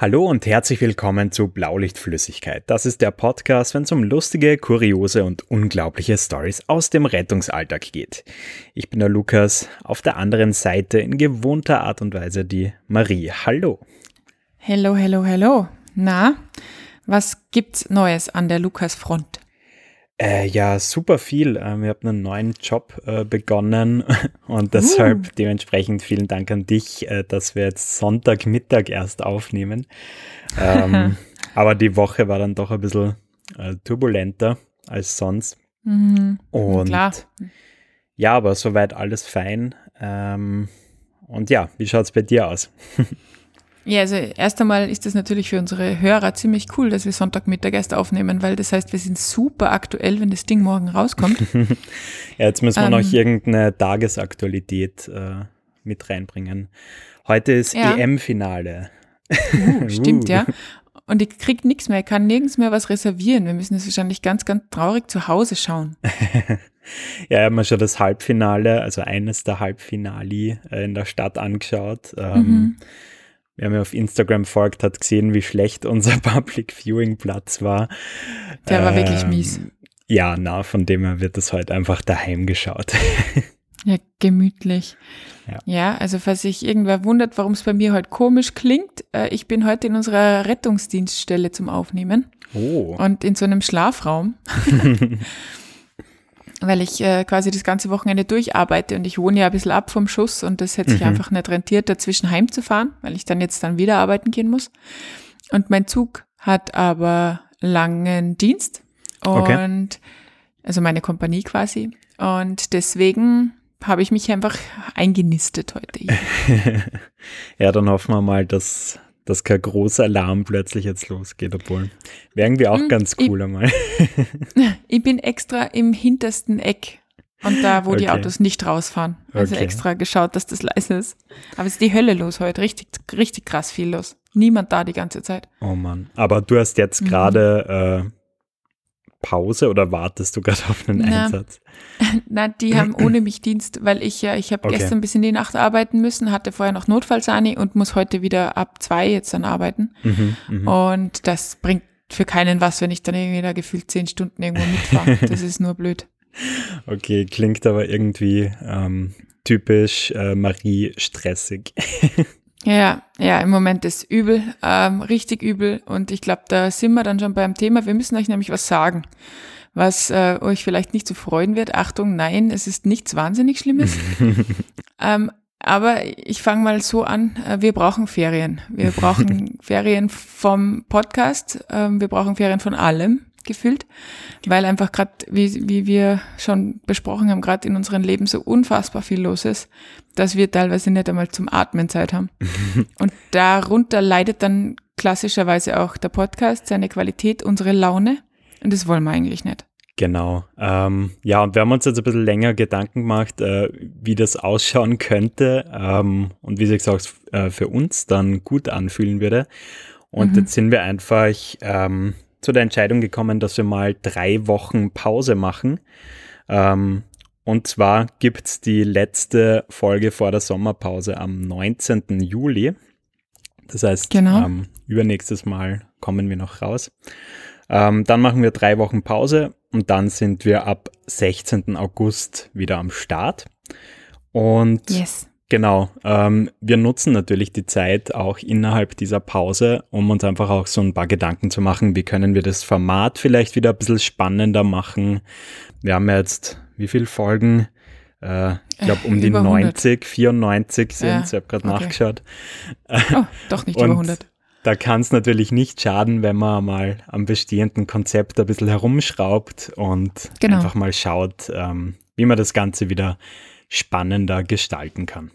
Hallo und herzlich willkommen zu Blaulichtflüssigkeit. Das ist der Podcast, wenn es um lustige, kuriose und unglaubliche Stories aus dem Rettungsalltag geht. Ich bin der Lukas, auf der anderen Seite in gewohnter Art und Weise die Marie. Hallo. Hello, hello, hello. Na, was gibt's Neues an der Lukas-Front? Äh, ja, super viel. Ähm, ich habe einen neuen Job äh, begonnen und deshalb uh. dementsprechend vielen Dank an dich, äh, dass wir jetzt Sonntagmittag erst aufnehmen. Ähm, aber die Woche war dann doch ein bisschen äh, turbulenter als sonst. Mhm. Und Klar. ja, aber soweit alles fein. Ähm, und ja, wie schaut es bei dir aus? Ja, also erst einmal ist das natürlich für unsere Hörer ziemlich cool, dass wir Sonntagmittag erst aufnehmen, weil das heißt, wir sind super aktuell, wenn das Ding morgen rauskommt. ja, jetzt müssen wir ähm, noch irgendeine Tagesaktualität äh, mit reinbringen. Heute ist ja. EM-Finale. Uh, stimmt, ja. Und ich krieg nichts mehr, ich kann nirgends mehr was reservieren. Wir müssen es wahrscheinlich ganz, ganz traurig zu Hause schauen. ja, ich habe mir schon das Halbfinale, also eines der Halbfinali äh, in der Stadt angeschaut. Ähm, mhm wer mir auf Instagram folgt, hat gesehen, wie schlecht unser Public Viewing Platz war. Der ähm, war wirklich ähm, mies. Ja, na, von dem her wird es heute einfach daheim geschaut. ja, gemütlich. Ja. ja, also falls sich irgendwer wundert, warum es bei mir heute komisch klingt, äh, ich bin heute in unserer Rettungsdienststelle zum Aufnehmen. Oh. Und in so einem Schlafraum. weil ich äh, quasi das ganze Wochenende durcharbeite und ich wohne ja ein bisschen ab vom Schuss und das hätte sich mhm. einfach nicht rentiert, dazwischen heimzufahren, weil ich dann jetzt dann wieder arbeiten gehen muss. Und mein Zug hat aber langen Dienst und okay. also meine Kompanie quasi. Und deswegen habe ich mich einfach eingenistet heute. ja, dann hoffen wir mal, dass dass kein großer Alarm plötzlich jetzt losgeht, obwohl wäre irgendwie auch hm, ganz cool ich, einmal. ich bin extra im hintersten Eck und da, wo okay. die Autos nicht rausfahren. Also okay. extra geschaut, dass das leise ist. Aber es ist die Hölle los heute, richtig, richtig krass viel los. Niemand da die ganze Zeit. Oh Mann. Aber du hast jetzt gerade mhm. äh, Pause oder wartest du gerade auf einen Na, Einsatz? Na, die haben ohne mich Dienst, weil ich ja, ich habe okay. gestern bis in die Nacht arbeiten müssen, hatte vorher noch Notfallsani und muss heute wieder ab zwei jetzt dann arbeiten. Mhm, mh. Und das bringt für keinen was, wenn ich dann irgendwie da gefühlt zehn Stunden irgendwo mitfahre. Das ist nur blöd. Okay, klingt aber irgendwie ähm, typisch äh, Marie stressig. Ja, ja, im Moment ist übel, ähm, richtig übel. Und ich glaube, da sind wir dann schon beim Thema. Wir müssen euch nämlich was sagen, was äh, euch vielleicht nicht so freuen wird. Achtung, nein, es ist nichts wahnsinnig Schlimmes. ähm, aber ich fange mal so an, äh, wir brauchen Ferien. Wir brauchen Ferien vom Podcast, ähm, wir brauchen Ferien von allem gefühlt, weil einfach gerade, wie, wie wir schon besprochen haben, gerade in unserem Leben so unfassbar viel los ist, dass wir teilweise nicht einmal zum Atmen Zeit haben. Und darunter leidet dann klassischerweise auch der Podcast, seine Qualität, unsere Laune. Und das wollen wir eigentlich nicht. Genau. Ähm, ja, und wir haben uns jetzt ein bisschen länger Gedanken gemacht, äh, wie das ausschauen könnte ähm, und wie sich gesagt äh, für uns dann gut anfühlen würde. Und mhm. jetzt sind wir einfach ähm, zu der Entscheidung gekommen, dass wir mal drei Wochen Pause machen. Ähm, und zwar gibt es die letzte Folge vor der Sommerpause am 19. Juli. Das heißt, genau. ähm, übernächstes Mal kommen wir noch raus. Ähm, dann machen wir drei Wochen Pause und dann sind wir ab 16. August wieder am Start. Und yes. Genau. Ähm, wir nutzen natürlich die Zeit auch innerhalb dieser Pause, um uns einfach auch so ein paar Gedanken zu machen, wie können wir das Format vielleicht wieder ein bisschen spannender machen. Wir haben jetzt, wie viele Folgen? Äh, ich glaube, um die 90, 94 sind ja, Ich habe gerade okay. nachgeschaut. Oh, doch nicht über 100. Da kann es natürlich nicht schaden, wenn man mal am bestehenden Konzept ein bisschen herumschraubt und genau. einfach mal schaut, ähm, wie man das Ganze wieder spannender gestalten kann.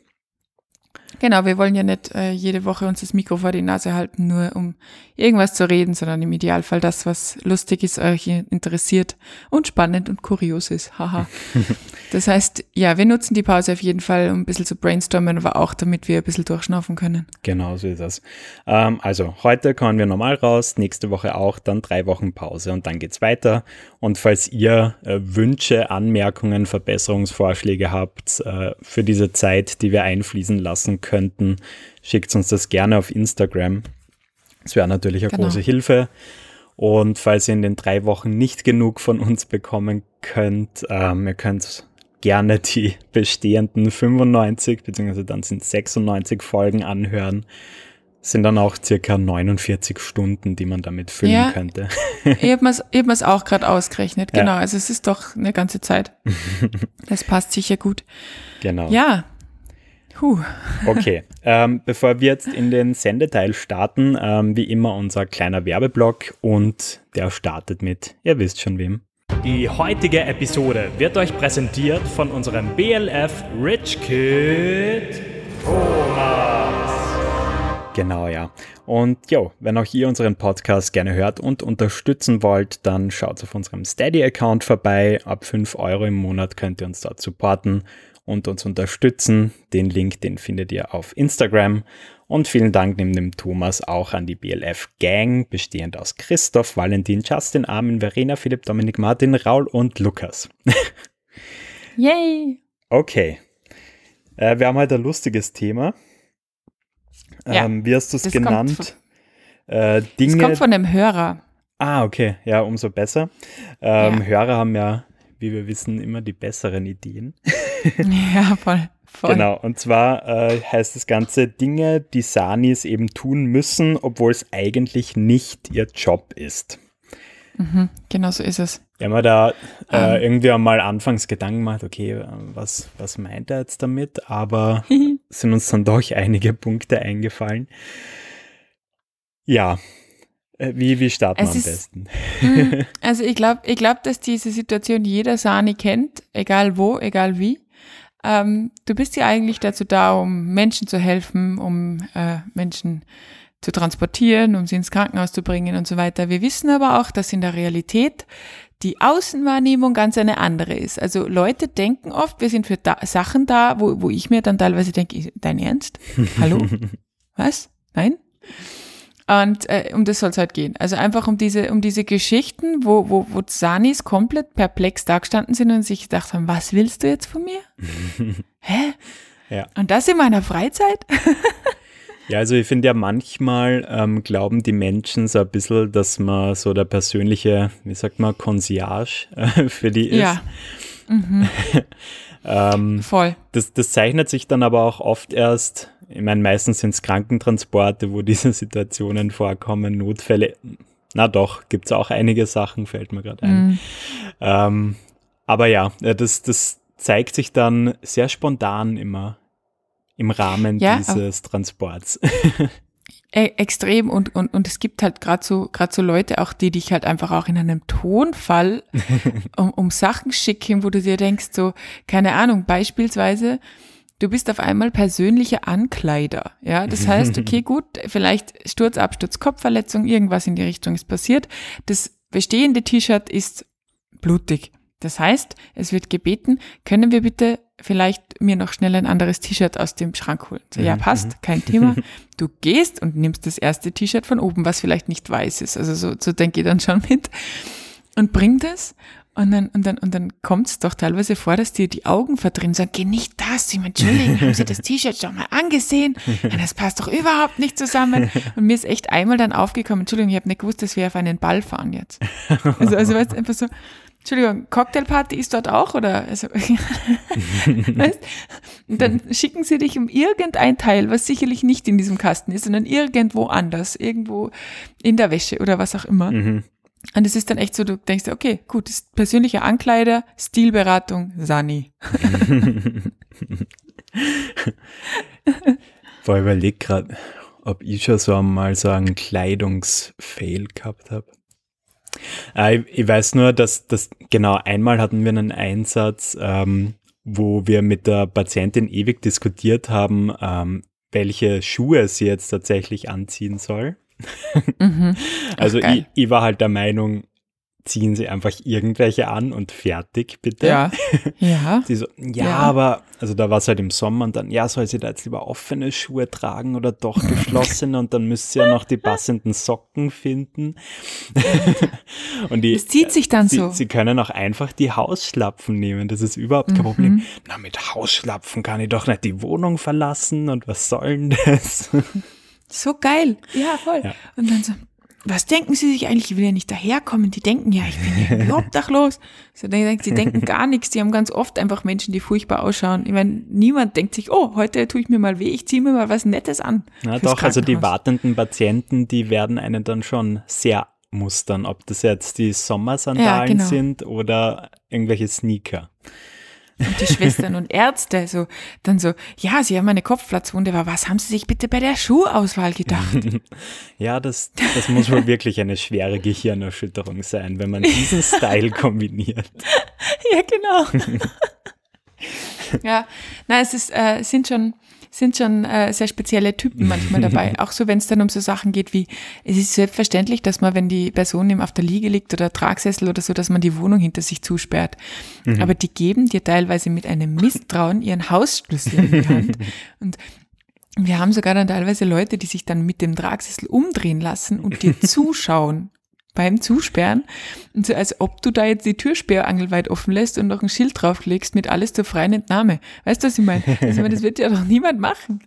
Genau, wir wollen ja nicht äh, jede Woche uns das Mikro vor die Nase halten, nur um irgendwas zu reden, sondern im Idealfall das, was lustig ist, euch interessiert und spannend und kurios ist. Haha. das heißt, ja, wir nutzen die Pause auf jeden Fall, um ein bisschen zu brainstormen, aber auch damit wir ein bisschen durchschnaufen können. Genau, so ist das. Ähm, also, heute kommen wir normal raus, nächste Woche auch, dann drei Wochen Pause und dann geht's weiter. Und falls ihr äh, Wünsche, Anmerkungen, Verbesserungsvorschläge habt äh, für diese Zeit, die wir einfließen lassen könnten, schickt uns das gerne auf Instagram. Das wäre natürlich eine Genau. große Hilfe. Und falls ihr in den drei Wochen nicht genug von uns bekommen könnt, ähm, ihr könnt gerne die bestehenden 95, beziehungsweise dann sind 96 Folgen anhören. Sind dann auch circa 49 Stunden, die man damit füllen Ja. könnte. Ich habe mir's auch gerade ausgerechnet. Ja. Genau, also es ist doch eine ganze Zeit. Das passt sicher gut. Genau. Ja. Huh. Okay, ähm, bevor wir jetzt in den Sendeteil starten, ähm, wie immer unser kleiner Werbeblock und der startet mit, ihr wisst schon wem. Die heutige Episode wird euch präsentiert von unserem BLF Rich Kid Genau, ja. Und jo, wenn auch ihr unseren Podcast gerne hört und unterstützen wollt, dann schaut auf unserem Steady-Account vorbei. Ab 5 Euro im Monat könnt ihr uns dort supporten und uns unterstützen. Den Link, den findet ihr auf Instagram. Und vielen Dank neben dem Thomas auch an die BLF Gang, bestehend aus Christoph, Valentin, Justin, Armin, Verena, Philipp, Dominik, Martin, Raul und Lukas. Yay. Okay. Äh, wir haben heute ein lustiges Thema. Ja, ähm, wie hast du es das kommt genannt? von- äh, Das Dinge. kommt von einem Hörer. ah, okay. Ja, umso besser. Ähm, Ja. Hörer haben ja, wie wir wissen, immer die besseren Ideen. Ja, voll. voll. Genau. Und zwar äh, heißt das Ganze Dinge, die Sanis eben tun müssen, obwohl es eigentlich nicht ihr Job ist. Mhm, genau so ist es. Haben mir da äh, Ähm. irgendwie einmal anfangs Gedanken gemacht, okay, äh, was, was meint er jetzt damit? Aber sind uns dann doch einige Punkte eingefallen. Ja, äh, wie, wie starten wir am ist- besten? Hm, Also ich glaube, ich glaub, dass diese Situation jeder Sani kennt, egal wo, egal wie. Ähm, du bist ja eigentlich dazu da, um Menschen zu helfen, um äh, Menschen zu transportieren, um sie ins Krankenhaus zu bringen und so weiter. Wir wissen aber auch, dass in der Realität die Außenwahrnehmung ganz eine andere ist. Also Leute denken oft, wir sind für da Sachen da, wo, wo ich mir dann teilweise denke, dein Ernst? Hallo? Was? Nein? Und äh, um das soll es halt gehen. Also einfach um diese, um diese Geschichten, wo, wo, wo Sanis komplett perplex dagestanden sind und sich gedacht haben, was willst du jetzt von mir? Hä? Ja. Und das in meiner Freizeit? Ja, also ich finde ja manchmal ähm, glauben die Menschen so ein bisschen, dass man so der persönliche, wie sagt man, Concierge äh, für die ist. Ja. Mhm, Ähm, voll. das, das zeichnet sich dann aber auch oft erst, ich meine, meistens sind es Krankentransporte, wo diese Situationen vorkommen, Notfälle. Na doch, gibt es auch einige Sachen, fällt mir gerade ein. Mhm. Ähm, aber ja, äh, das, das zeigt sich dann sehr spontan immer im Rahmen Ja, dieses Transports. E extrem und, und, und es gibt halt gerade so, so Leute auch, die dich halt einfach auch in einem Tonfall um, um Sachen schicken, wo du dir denkst, so, keine Ahnung, beispielsweise, du bist auf einmal persönlicher Ankleider. Ja, das heißt, okay, gut, vielleicht Sturz, Absturz, Kopfverletzung, irgendwas in die Richtung ist passiert. Das bestehende T-Shirt ist blutig. Das heißt, es wird gebeten, können wir bitte vielleicht mir noch schnell ein anderes T-Shirt aus dem Schrank holen? So, ja, passt, kein Thema. Du gehst und nimmst das erste T-Shirt von oben, was vielleicht nicht weiß ist. Also so, so denke ich dann schon mit. Und bring das. Und dann, und dann, und dann kommt es doch teilweise vor, dass dir die Augen verdrehen sagen, geh nicht das, Sie entschuldigen, haben Sie das T-Shirt schon mal angesehen? Ja, das passt doch überhaupt nicht zusammen. Und mir ist echt einmal dann aufgekommen, Entschuldigung, ich habe nicht gewusst, dass wir auf einen Ball fahren jetzt. Also, also weißt, du, einfach so, Entschuldigung, Cocktailparty ist dort auch, oder? Also, weißt? Und dann schicken sie dich um irgendein Teil, was sicherlich nicht in diesem Kasten ist, sondern irgendwo anders, irgendwo in der Wäsche oder was auch immer. Mhm. Und es ist dann echt so, du denkst, okay, gut, persönlicher Ankleider, Stilberatung, Sani. Boah, überleg gerade, ob ich schon so einmal so einen Kleidungsfail gehabt habe. Äh, ich, ich weiß nur, dass das genau einmal hatten wir einen Einsatz, ähm, wo wir mit der Patientin ewig diskutiert haben, ähm, welche Schuhe sie jetzt tatsächlich anziehen soll. Mhm. Also geil. ich, ich war halt der Meinung, ziehen sie einfach irgendwelche an und fertig, bitte. Ja. Ja. Sie so, ja, Ja. aber, also da war es halt im Sommer und dann, ja, soll sie da jetzt lieber offene Schuhe tragen oder doch geschlossene und dann müsst ihr ja noch die passenden Socken finden. und die, Es zieht sich dann sie, so. Sie können auch einfach die Hausschlapfen nehmen, das ist überhaupt kein Mhm. Problem. Na, mit Hausschlapfen kann ich doch nicht die Wohnung verlassen und was soll denn das? So geil. Ja, voll. Ja. Und dann so, was denken Sie sich eigentlich? Ich will ja nicht daherkommen. Die denken ja, ich bin ja obdachlos. So, dann sie denken gar nichts. Die haben ganz oft einfach Menschen, die furchtbar ausschauen. Ich meine, niemand denkt sich, oh, heute tue ich mir mal weh, ich ziehe mir mal was Nettes an. Ja, doch, also die wartenden Patienten, die werden einen dann schon sehr mustern, ob das jetzt die Sommersandalen ja, genau. sind oder irgendwelche Sneaker. Und die Schwestern und Ärzte so, dann so, ja, sie haben eine Kopfplatzwunde, aber was haben sie sich bitte bei der Schuhauswahl gedacht? ja, das, das muss wohl wirklich eine schwere Gehirnerschütterung sein, wenn man diesen Style kombiniert. ja, genau. ja, na, es ist, äh, sind schon, sind schon äh, sehr spezielle Typen manchmal dabei. Auch so, wenn es dann um so Sachen geht wie, es ist selbstverständlich, dass man, wenn die Person eben auf der Liege liegt oder Tragsessel oder so, dass man die Wohnung hinter sich zusperrt. Mhm. Aber die geben dir teilweise mit einem Misstrauen ihren Hausschlüssel in die Hand. Und wir haben sogar dann teilweise Leute, die sich dann mit dem Tragsessel umdrehen lassen und dir zuschauen beim Zusperren. Und so als ob du da jetzt die Türsperre angelweit offen lässt und noch ein Schild drauflegst mit alles zur freien Entnahme. Weißt du, was ich meine? Also, ich das wird ja doch niemand machen.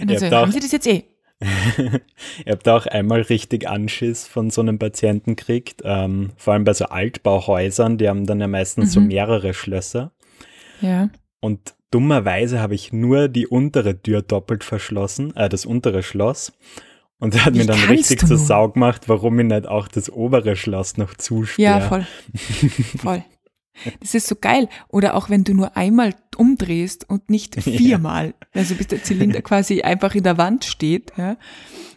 Und dann so, haben sie das jetzt eh? Ihr habt auch einmal richtig Anschiss von so einem Patienten gekriegt, ähm, vor allem bei so Altbauhäusern, die haben dann ja meistens mhm. so mehrere Schlösser. Ja. Und dummerweise habe ich nur die untere Tür doppelt verschlossen, äh, das untere Schloss. Und er hat Wie mir dann richtig zur Sau gemacht, warum ich nicht auch das obere Schloss noch zusperre. Ja, voll. voll. Das ist so geil. Oder auch wenn du nur einmal umdrehst und nicht viermal. Ja. Also bis der Zylinder quasi einfach in der Wand steht. Ja.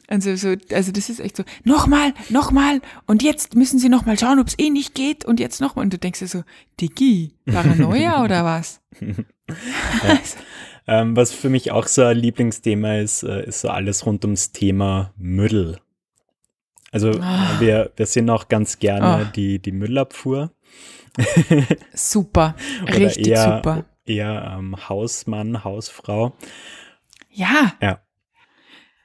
Also so, also das ist echt so, nochmal, nochmal und jetzt müssen sie nochmal schauen, ob es eh nicht geht und jetzt nochmal. Und du denkst dir so, Digi, Paranoia oder was? Ja. Ähm, was für mich auch so ein Lieblingsthema ist, äh, ist so alles rund ums Thema Müll. Also oh. wir, wir sind auch ganz gerne oh. die, die Müllabfuhr. super, richtig eher, super. Eher ähm, Hausmann, Hausfrau. Ja. Ja.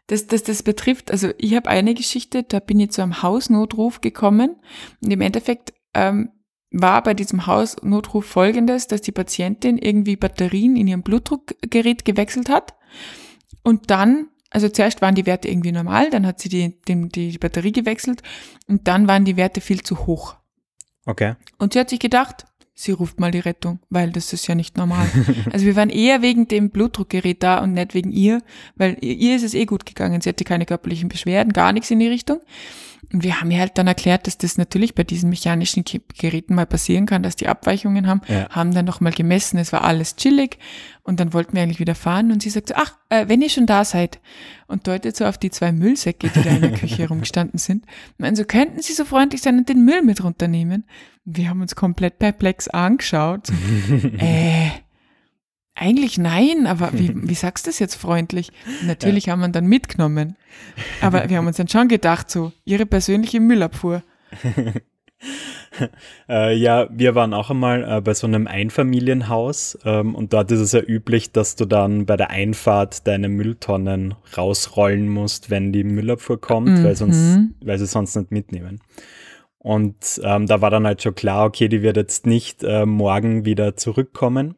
Das, das, das betrifft, also ich habe eine Geschichte, da bin ich zu einem Hausnotruf gekommen und im Endeffekt ähm, war bei diesem Hausnotruf folgendes, dass die Patientin irgendwie Batterien in ihrem Blutdruckgerät gewechselt hat und dann, also zuerst waren die Werte irgendwie normal, dann hat sie die, die, die Batterie gewechselt und dann waren die Werte viel zu hoch. Okay. Und sie hat sich gedacht, sie ruft mal die Rettung, weil das ist ja nicht normal. also wir waren eher wegen dem Blutdruckgerät da und nicht wegen ihr, weil ihr ist es eh gut gegangen. Sie hatte keine körperlichen Beschwerden, gar nichts in die Richtung. Und wir haben ihr halt dann erklärt, dass das natürlich bei diesen mechanischen Geräten mal passieren kann, dass die Abweichungen haben, ja. haben dann nochmal gemessen, es war alles chillig und dann wollten wir eigentlich wieder fahren und sie sagt so, ach, äh, wenn ihr schon da seid und deutet so auf die zwei Müllsäcke, die da in der Küche herumgestanden sind, meinen so, könnten Sie so freundlich sein und den Müll mit runternehmen? Wir haben uns komplett perplex angeschaut. Äh, eigentlich nein, aber wie, wie sagst du das jetzt freundlich? Natürlich ja. haben wir dann mitgenommen. Aber wir haben uns dann schon gedacht, so, ihre persönliche Müllabfuhr. äh, ja, wir waren auch einmal äh, bei so einem Einfamilienhaus ähm, und dort ist es ja üblich, dass du dann bei der Einfahrt deine Mülltonnen rausrollen musst, wenn die Müllabfuhr kommt, mhm. weil, sonst, weil sie sonst nicht mitnehmen. Und ähm, da war dann halt schon klar, okay, die wird jetzt nicht äh, morgen wieder zurückkommen.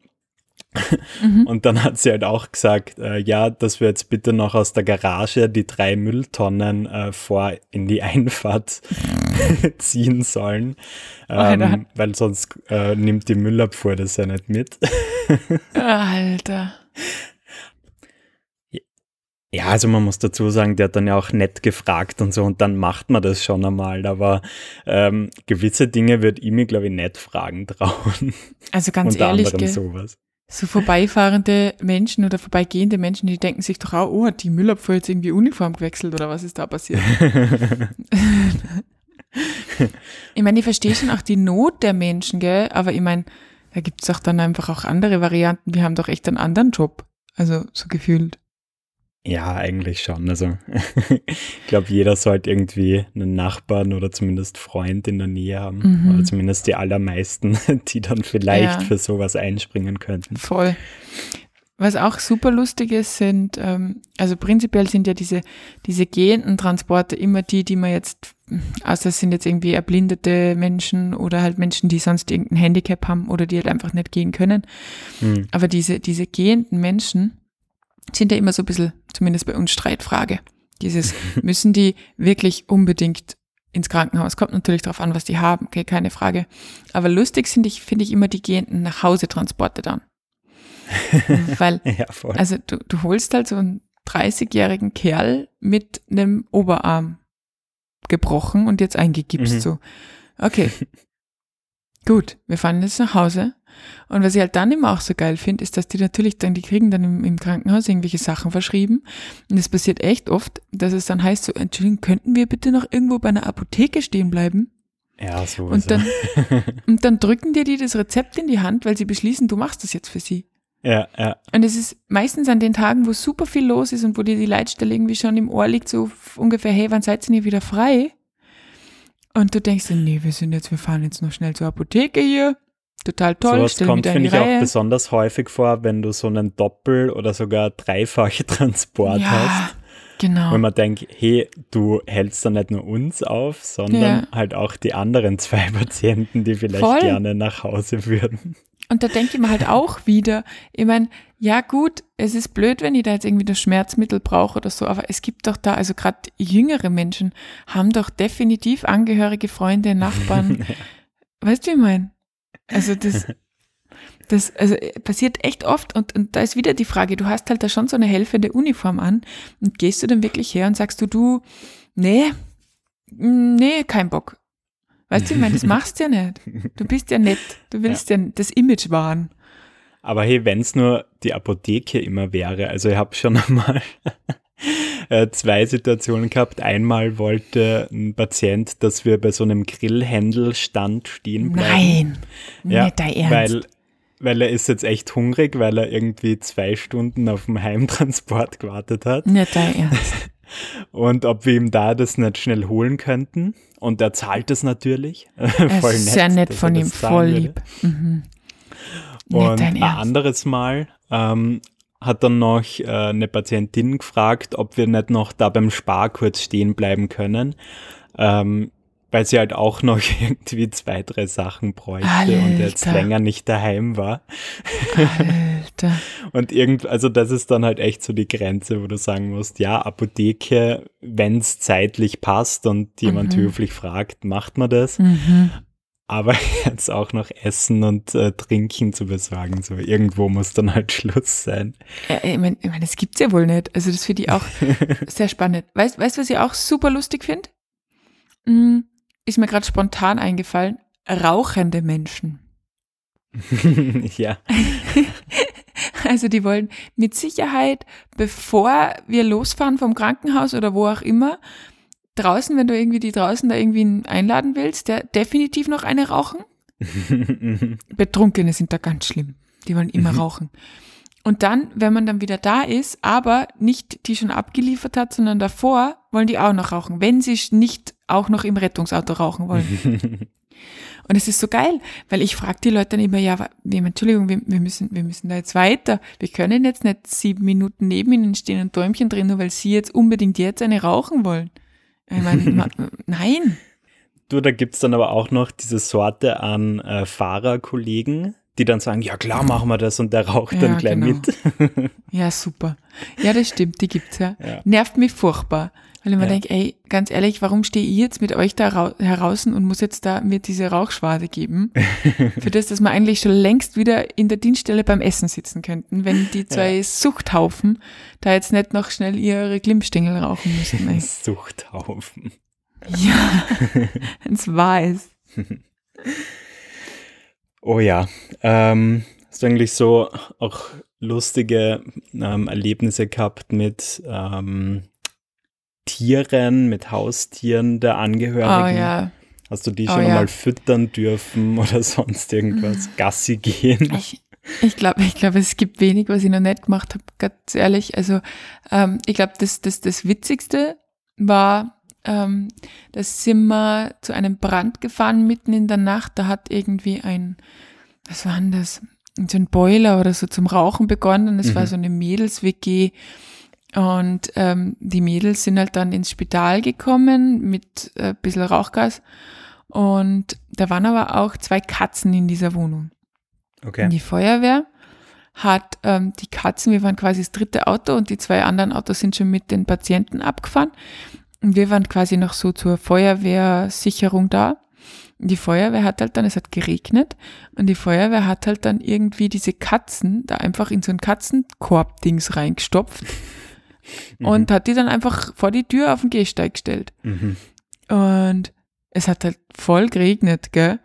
Mhm. Und dann hat sie halt auch gesagt, äh, ja, dass wir jetzt bitte noch aus der Garage die drei Mülltonnen äh, vor in die Einfahrt ziehen sollen, ähm, weil sonst äh, nimmt die Müllabfuhr das ja nicht mit. Alter. Ja, also man muss dazu sagen, der hat dann ja auch nett gefragt und so und dann macht man das schon einmal, aber ähm, gewisse Dinge wird ihm, glaube ich, nicht fragen trauen. Also ganz Unter ehrlich, anderem sowas so vorbeifahrende Menschen oder vorbeigehende Menschen, die denken sich doch auch, oh, hat die Müllabfuhr jetzt irgendwie Uniform gewechselt oder was ist da passiert? ich meine, ich verstehe schon auch die Not der Menschen, gell, aber ich meine, da gibt es doch dann einfach auch andere Varianten. Wir haben doch echt einen anderen Job. Also so gefühlt. Ja, eigentlich schon. Also ich glaube, jeder sollte irgendwie einen Nachbarn oder zumindest Freund in der Nähe haben. Mhm. Oder zumindest die allermeisten, die dann vielleicht ja. für sowas einspringen könnten. Voll. Was auch super lustig ist, sind, ähm, also prinzipiell sind ja diese, diese gehenden Transporte immer die, die man jetzt, außer es sind jetzt irgendwie erblindete Menschen oder halt Menschen, die sonst irgendein Handicap haben oder die halt einfach nicht gehen können. Mhm. Aber diese, diese gehenden Menschen, sind ja immer so ein bisschen, zumindest bei uns, Streitfrage. Dieses, müssen die wirklich unbedingt ins Krankenhaus? Kommt natürlich darauf an, was die haben, okay, keine Frage. Aber lustig finde ich, finde ich immer die gehenden nach Hause Transporte dann. Weil, Ja, voll. also du, du holst halt so einen 30-jährigen Kerl mit einem Oberarm gebrochen und jetzt eingegipst Mhm. so. Okay. Gut, wir fahren jetzt nach Hause. Und was ich halt dann immer auch so geil finde, ist, dass die natürlich dann, die kriegen dann im, im Krankenhaus irgendwelche Sachen verschrieben. Und es passiert echt oft, dass es dann heißt so, Entschuldigung, könnten wir bitte noch irgendwo bei einer Apotheke stehen bleiben? ja, so Und dann, und dann drücken dir die das Rezept in die Hand, weil sie beschließen, du machst das jetzt für sie. ja, ja. Und es ist meistens an den Tagen, wo super viel los ist und wo dir die Leitstelle irgendwie schon im Ohr liegt, so ungefähr, hey, wann seid ihr hier wieder frei? Und du denkst dir, nee, wir sind jetzt, wir fahren jetzt noch schnell zur Apotheke hier. Total toll, Sowas stell kommt, finde ich, auch Reihe. besonders häufig vor, wenn du so einen Doppel- oder sogar dreifachen Transport ja, hast. genau. Wenn man denkt, hey, du hältst da nicht nur uns auf, sondern Ja. halt auch die anderen zwei Patienten, die vielleicht Voll. gerne nach Hause würden. Und da denke ich mir halt auch wieder, ich meine, ja gut, es ist blöd, wenn ich da jetzt irgendwie das Schmerzmittel brauche oder so, aber es gibt doch da, also gerade jüngere Menschen haben doch definitiv Angehörige, Freunde, Nachbarn. Weißt du, wie ich meine? Also das, das also äh, passiert echt oft und, und da ist wieder die Frage, du hast halt da schon so eine helfende Uniform an und gehst du dann wirklich her und sagst du, du, nee, mm, nee, kein Bock. Weißt du, ich meine, das machst du ja nicht. Du bist ja nett. Du willst ja, das Image wahren. Aber hey, wenn es nur die Apotheke immer wäre, also ich habe schon einmal zwei Situationen gehabt. Einmal wollte ein Patient, dass wir bei so einem Grillhändelstand stehen bleiben. Nein, Ja, nicht dein Ernst. Weil, weil er ist jetzt echt hungrig, weil er irgendwie zwei Stunden auf dem Heimtransport gewartet hat. nicht dein Ernst. Und ob wir ihm da das nicht schnell holen könnten. Und er zahlt es natürlich. Es ist sehr nett von ihm, voll lieb. Mhm. Und ein anderes Mal ähm, hat dann noch äh, eine Patientin gefragt, ob wir nicht noch da beim Spar kurz stehen bleiben können, ähm, weil sie halt auch noch irgendwie zwei, drei Sachen bräuchte und jetzt Alter. länger nicht daheim war. Alter. Und irgend, also das ist dann halt echt so die Grenze, wo du sagen musst, ja, Apotheke, wenn es zeitlich passt und jemand Mhm. höflich fragt, macht man das. Mhm. Aber jetzt auch noch Essen und äh, Trinken zu besorgen, so irgendwo muss dann halt Schluss sein. Ja, ich meine, ich mein, das gibt's ja wohl nicht. Also das finde ich auch sehr spannend. Weißt du, was ich auch super lustig finde? Mm, Ist mir gerade spontan eingefallen. Rauchende Menschen. ja, Also die wollen mit Sicherheit, bevor wir losfahren vom Krankenhaus oder wo auch immer, draußen, wenn du irgendwie die draußen da irgendwie einladen willst, der definitiv noch eine rauchen. Betrunkene sind da ganz schlimm. Die wollen immer rauchen. Und dann, wenn man dann wieder da ist, aber nicht die schon abgeliefert hat, sondern davor, wollen die auch noch rauchen, wenn sie nicht auch noch im Rettungsauto rauchen wollen. Und es ist so geil, weil ich frage die Leute dann immer, ja, wir, Entschuldigung, wir, wir, müssen, wir müssen da jetzt weiter. Wir können jetzt nicht sieben Minuten neben ihnen stehen und Däumchen drehen, nur weil sie jetzt unbedingt jetzt eine rauchen wollen. Ich meine, nein. du, da gibt's dann aber auch noch diese Sorte an äh, Fahrerkollegen, die dann sagen, ja klar, machen wir das und der raucht dann Ja, gleich genau. mit. Ja, super. Ja, das stimmt, die gibt's ja. Ja. Nervt mich furchtbar. Weil ich mir Ja. denke, ey, ganz ehrlich, warum stehe ich jetzt mit euch da rau- heraus und muss jetzt da mir diese Rauchschwade geben? Für das, dass wir eigentlich schon längst wieder in der Dienststelle beim Essen sitzen könnten, wenn die zwei Suchthaufen da jetzt nicht noch schnell ihre Glimmstängel rauchen müssten. Ey. Suchthaufen. Ja, es war es. Oh ja, ähm, hast du eigentlich so auch lustige ähm, Erlebnisse gehabt mit ähm, Tieren, mit Haustieren der Angehörigen? Oh ja. Hast du die Oh schon ja. mal füttern dürfen oder sonst irgendwas? Gassi gehen? Ich, ich glaube, ich glaube, es gibt wenig, was ich noch nicht gemacht habe, ganz ehrlich. Also ähm, ich glaube, das, das, das Witzigste war, ähm, da sind wir zu einem Brand gefahren mitten in der Nacht. Da hat irgendwie ein, was war denn das? So ein Boiler oder so zum Rauchen begonnen. Es war Mhm. so eine Mädels-WG. Und ähm, die Mädels sind halt dann ins Spital gekommen mit äh, ein bisschen Rauchgas. Und da waren aber auch zwei Katzen in dieser Wohnung. Okay. Die Feuerwehr hat ähm, die Katzen, wir waren quasi das dritte Auto und die zwei anderen Autos sind schon mit den Patienten abgefahren. Und wir waren quasi noch so zur Feuerwehrsicherung da. Und die Feuerwehr hat halt dann, es hat geregnet, und die Feuerwehr hat halt dann irgendwie diese Katzen da einfach in so ein Katzenkorb-Dings reingestopft mhm. und hat die dann einfach vor die Tür auf den Gehsteig gestellt. Mhm. Und es hat halt voll geregnet, gell?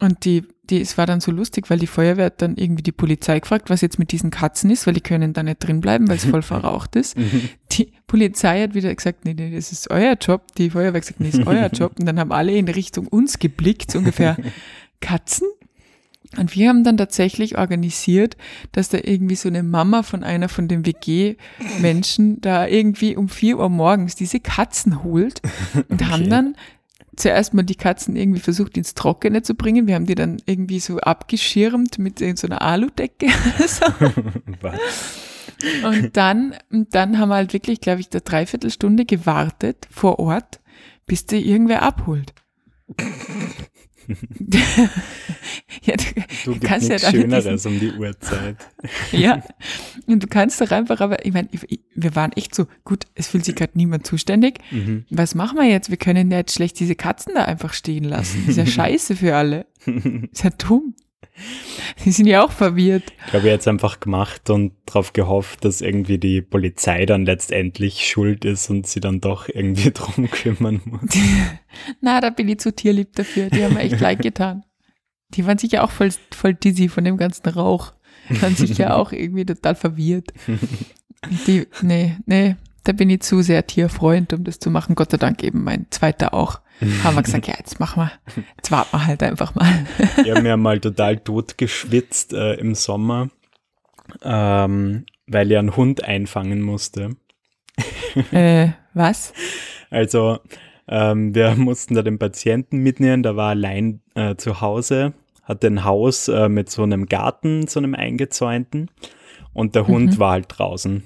Und die, die, es war dann so lustig, weil die Feuerwehr hat dann irgendwie die Polizei gefragt, was jetzt mit diesen Katzen ist, weil die können da nicht drin bleiben, weil es voll verraucht ist. Mhm. Die Polizei hat wieder gesagt, nee, nee, das ist euer Job. Die Feuerwehr hat gesagt, nee, das ist euer Job. Und dann haben alle in Richtung uns geblickt, so ungefähr, Katzen? Und wir haben dann tatsächlich organisiert, dass da irgendwie so eine Mama von einer von den WG-Menschen da irgendwie um vier Uhr morgens diese Katzen holt und okay. haben dann zuerst mal die Katzen irgendwie versucht ins Trockene zu bringen. Wir haben die dann irgendwie so abgeschirmt mit so einer Aludecke. und dann, und dann haben wir halt wirklich, glaube ich, eine Dreiviertelstunde gewartet vor Ort, bis die irgendwer abholt. ja, du, du kannst ja dann Schöneres diesen, um die Uhrzeit. ja, und du kannst doch einfach, aber ich meine, wir waren echt so, gut, es fühlt sich gerade niemand zuständig. Mhm. Was machen wir jetzt? Wir können ja jetzt schlecht diese Katzen da einfach stehen lassen. ist ja scheiße für alle. ist ja dumm. Sie sind ja auch verwirrt. Ich habe jetzt einfach gemacht und darauf gehofft, dass irgendwie die Polizei dann letztendlich schuld ist und sie dann doch irgendwie drum kümmern muss. Na, da bin ich zu tierlieb dafür. Die haben mir echt leid getan. Die waren sicher auch voll, voll dizzy von dem ganzen Rauch. Waren sicher auch irgendwie total verwirrt. Die, nee, nee, da bin ich zu sehr Tierfreund, um das zu machen. Gott sei Dank eben mein zweiter auch. Haben wir gesagt, ja, jetzt machen wir, jetzt warten wir halt einfach mal. Wir haben ja mal total tot geschwitzt äh, im Sommer, ähm, weil er einen Hund einfangen musste. Äh, was? Also, ähm, wir mussten da den Patienten mitnehmen, der war allein äh, zu Hause, hatte ein Haus äh, mit so einem Garten, so einem eingezäunten und der Hund mhm. war halt draußen.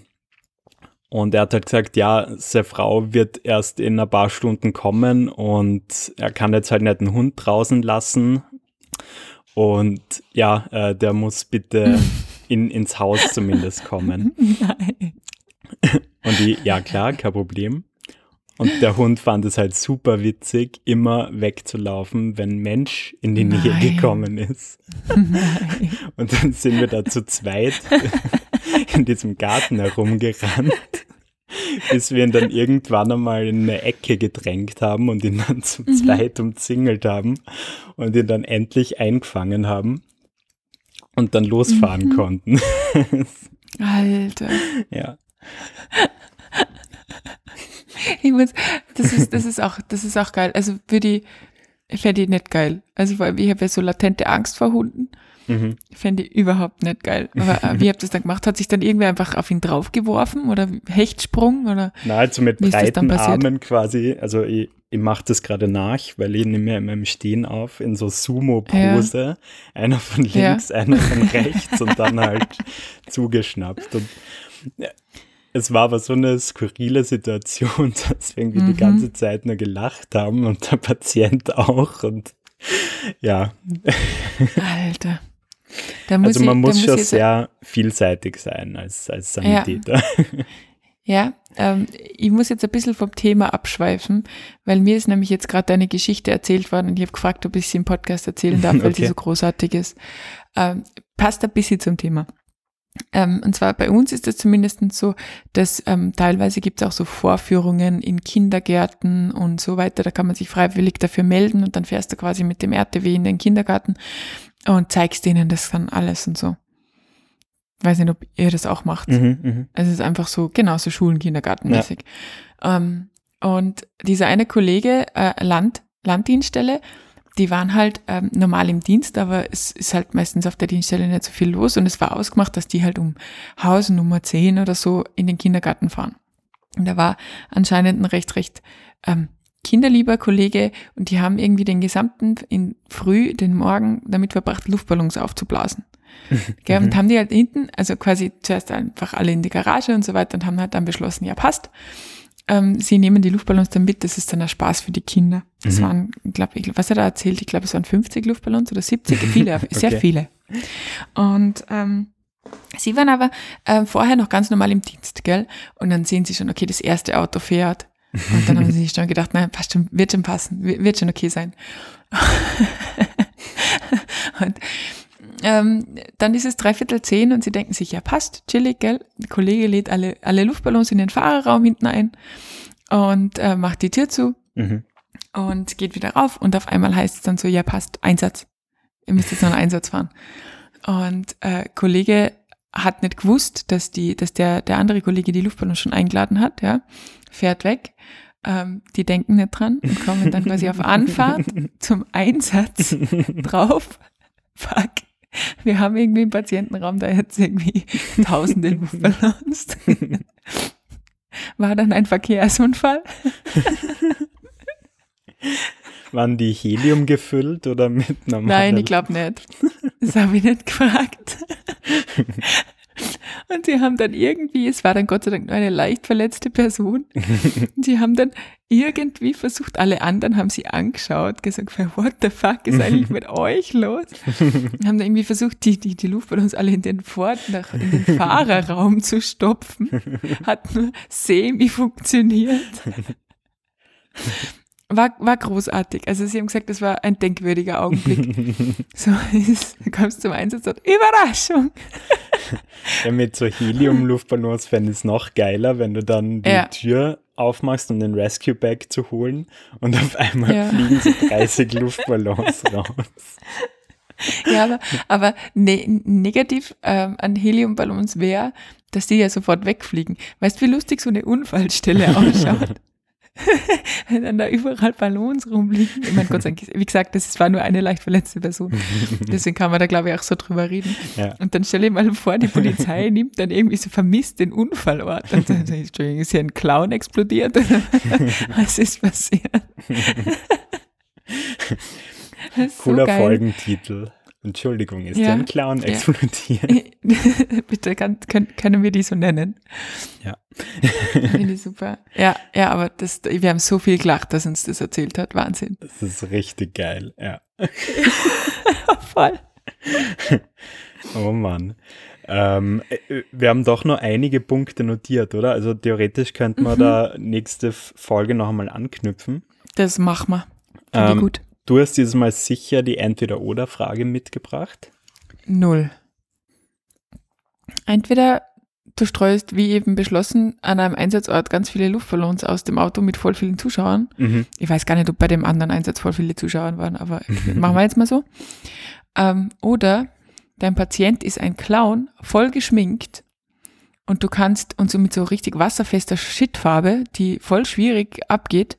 Und er hat halt gesagt, ja, seine Frau wird erst in ein paar Stunden kommen und er kann jetzt halt nicht einen Hund draußen lassen. Und ja, äh, der muss bitte in, ins Haus zumindest kommen. Nein. Und die, ja klar, kein Problem. Und der Hund fand es halt super witzig, immer wegzulaufen, wenn ein Mensch in die Nein. Nähe gekommen ist. Nein. Und dann sind wir da zu zweit in diesem Garten herumgerannt, bis wir ihn dann irgendwann einmal in eine Ecke gedrängt haben und ihn dann zu mhm. zweit umzingelt haben und ihn dann endlich eingefangen haben und dann losfahren mhm. konnten. Alter. Ja. Ich muss, das ist, das ist auch, das ist auch geil. Also für die, fände ich nicht geil. Also allem, ich habe ja so latente Angst vor Hunden. Mhm. Fände ich überhaupt nicht geil. Aber äh, wie habt ihr das dann gemacht? Hat sich dann irgendwer einfach auf ihn draufgeworfen oder Hechtsprung? Oder Na, also mit breiten Armen quasi. Also ich, ich mache das gerade nach, weil ich nehme mir in meinem Stehen auf in so Sumo-Pose. Ja. Einer von links, ja. einer von rechts und dann halt zugeschnappt. Und es war aber so eine skurrile Situation, dass wir irgendwie mhm. die ganze Zeit nur gelacht haben und der Patient auch und ja. Alter. Also man ich, muss schon muss sehr vielseitig sein als, als Sanitäter. Ja, ja ähm, ich muss jetzt ein bisschen vom Thema abschweifen, weil mir ist nämlich jetzt gerade eine Geschichte erzählt worden und ich habe gefragt, ob ich sie im Podcast erzählen darf, weil okay. sie so großartig ist. Ähm, passt ein bisschen zum Thema. Ähm, und zwar bei uns ist es zumindest so, dass ähm, teilweise gibt es auch so Vorführungen in Kindergärten und so weiter. Da kann man sich freiwillig dafür melden und dann fährst du quasi mit dem RTW in den Kindergarten und zeigst denen das dann alles und so. Weiß nicht, ob ihr das auch macht. Mhm, mh. Es ist einfach so, genau, so Schulen, Kindergartenmäßig. Ja. Ähm, und dieser eine Kollege, äh, Land, Landdienststelle, die waren halt ähm, normal im Dienst, aber es ist halt meistens auf der Dienststelle nicht so viel los und es war ausgemacht, dass die halt um Haus Nummer 10 oder so in den Kindergarten fahren. Und da war anscheinend ein recht, recht ähm, kinderlieber Kollege und die haben irgendwie den gesamten in früh, den Morgen damit verbracht, Luftballons aufzublasen. Gell, und mhm. haben die halt hinten, also quasi zuerst einfach alle in die Garage und so weiter und haben halt dann beschlossen, ja passt ähm, sie nehmen die Luftballons dann mit, das ist dann ein Spaß für die Kinder. Das mhm. waren, glaub, ich glaube, was er da erzählt, ich glaube, es waren 50 Luftballons oder 70, viele, sehr okay. viele. Und ähm, Sie waren aber äh, vorher noch ganz normal im Dienst, gell? Und dann sehen sie schon, okay, das erste Auto fährt. Und dann haben sie sich schon gedacht, nein, passt schon, wird schon passen, wird schon okay sein. und ähm, dann ist es dreiviertel zehn und sie denken sich, ja passt, chillig, gell? Der Kollege lädt alle, alle Luftballons in den Fahrerraum hinten ein und äh, macht die Tür zu mhm. und geht wieder rauf und auf einmal heißt es dann so, ja passt, Einsatz. Ihr müsst jetzt noch einen Einsatz fahren. Und äh, Kollege hat nicht gewusst, dass die, dass der, der andere Kollege die Luftballons schon eingeladen hat, ja, fährt weg. Ähm, die denken nicht dran und kommen dann quasi auf Anfahrt zum Einsatz drauf. Fuck. Wir haben irgendwie im Patientenraum da jetzt irgendwie tausende Luftballons. War dann ein Verkehrsunfall? Waren die Helium gefüllt oder mit normalem? Nein, ich glaube nicht. Das habe ich nicht gefragt. Und sie haben dann irgendwie, es war dann Gott sei Dank nur eine leicht verletzte Person, und sie haben dann irgendwie versucht, alle anderen haben sie angeschaut, gesagt, what the fuck ist eigentlich mit euch los? Und haben dann irgendwie versucht, die, die, die Luftballons alle in den Fort, nach, in den Fahrerraum zu stopfen. Hat nur semi funktioniert. War, war großartig. Also sie haben gesagt, das war ein denkwürdiger Augenblick. so ist, du kommst zum Einsatz und Überraschung. ja, mit so Helium-Luftballons fände ich es noch geiler, wenn du dann die ja. Tür aufmachst, um den Rescue Bag zu holen und auf einmal ja. fliegen so 30 Luftballons raus. Ja, aber, aber ne, negativ ähm, an Heliumballons wäre, dass die ja sofort wegfliegen. Weißt du, wie lustig so eine Unfallstelle ausschaut? wenn dann da überall Ballons rumliegen. Ich meine, Gott sei Dank, wie gesagt, das war nur eine leicht verletzte Person. Deswegen kann man da, glaube ich, auch so drüber reden. Ja. Und dann stelle ich mal vor, die Polizei nimmt dann irgendwie so vermisst den Unfallort. Und dann Entschuldigung, ist hier ein Clown explodiert? Was ist passiert? Cooler so Folgentitel. Entschuldigung, ist ja. ein Clown ja. explodiert? Bitte kann, können, können wir die so nennen? Ja. Finde ich super. Ja, ja, aber das, wir haben so viel gelacht, dass uns das erzählt hat. Wahnsinn. Das ist richtig geil, ja. Voll. oh Mann. Ähm, äh, wir haben doch nur einige Punkte notiert, oder? Also theoretisch könnten wir mhm. da nächste Folge noch einmal anknüpfen. Das machen wir. Finde ähm, gut. Du hast dieses Mal sicher die Entweder-Oder-Frage mitgebracht. Null. Entweder du streust, wie eben beschlossen, an einem Einsatzort ganz viele Luftballons aus dem Auto mit voll vielen Zuschauern. Mhm. Ich weiß gar nicht, ob bei dem anderen Einsatz voll viele Zuschauer waren, aber machen wir jetzt mal so. Ähm, oder dein Patient ist ein Clown, voll geschminkt und du kannst und so mit so richtig wasserfester Shitfarbe, die voll schwierig abgeht,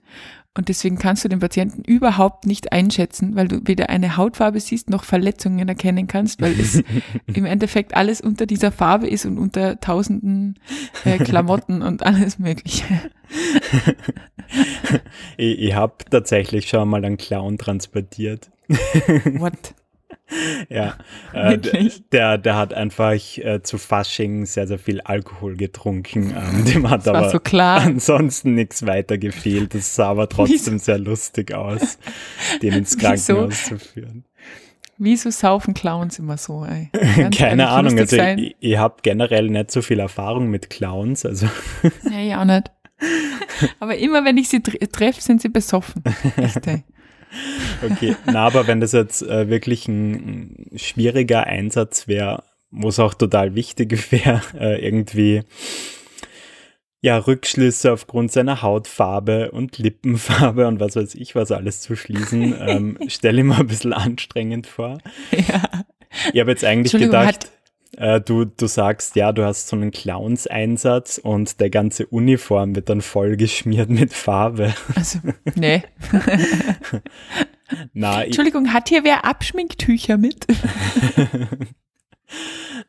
und deswegen kannst du den Patienten überhaupt nicht einschätzen, weil du weder eine Hautfarbe siehst noch Verletzungen erkennen kannst, weil es im Endeffekt alles unter dieser Farbe ist und unter tausenden äh, Klamotten und alles Mögliche. ich ich habe tatsächlich schon mal einen Clown transportiert. What? Ja, äh, der, der hat einfach äh, zu Fasching sehr, sehr viel Alkohol getrunken. Ähm, dem hat aber so ansonsten nichts weiter gefehlt. Das sah aber trotzdem sehr lustig aus, den ins Krankenhaus Wieso? zu führen. Wieso saufen Clowns immer so? Ey? Keine Ahnung, also ich, ich habe generell nicht so viel Erfahrung mit Clowns. Also. Ja, ich auch nicht. Aber immer wenn ich sie treffe, sind sie besoffen. Echt, ey. Okay, na, aber wenn das jetzt äh, wirklich ein, ein, schwieriger Einsatz wäre, wo es auch total wichtig wäre, äh, irgendwie ja, Rückschlüsse aufgrund seiner Hautfarbe und Lippenfarbe und was weiß ich was alles zu schließen, ähm, stelle ich mir ein bisschen anstrengend vor. Ja. Ich habe jetzt eigentlich gedacht, äh, du, du sagst, ja, du hast so einen Clowns-Einsatz und der ganze Uniform wird dann voll geschmiert mit Farbe. Also, nee. Na, Entschuldigung, hat hier wer Abschminktücher mit?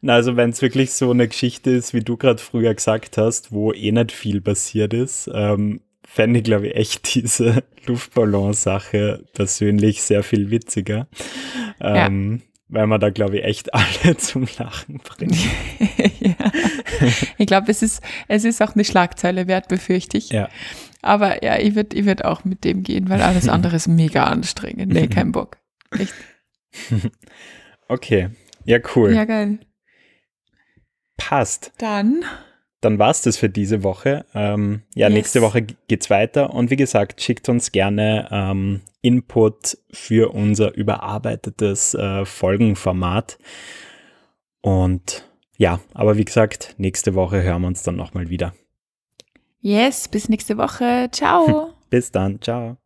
Na, also wenn es wirklich so eine Geschichte ist, wie du gerade früher gesagt hast, wo eh nicht viel passiert ist, ähm, fände ich, glaube ich, echt diese Luftballon-Sache persönlich sehr viel witziger. Ähm, ja weil man da, glaube ich, echt alle zum Lachen bringt. ja. Ich glaube, es ist, es ist auch eine Schlagzeile wert, befürchte ich. Ja. Aber ja, ich würde ich würd auch mit dem gehen, weil alles andere ist mega anstrengend. Nee, kein Bock. Echt. Okay. Ja, cool. Ja, geil. Passt. Dann. Dann war es das für diese Woche. Ähm, ja, Yes. nächste Woche geht's weiter. Und wie gesagt, schickt uns gerne ähm, Input für unser überarbeitetes äh, Folgenformat. Und ja, aber wie gesagt, nächste Woche hören wir uns dann nochmal wieder. Yes, bis nächste Woche. Ciao. Bis dann. Ciao.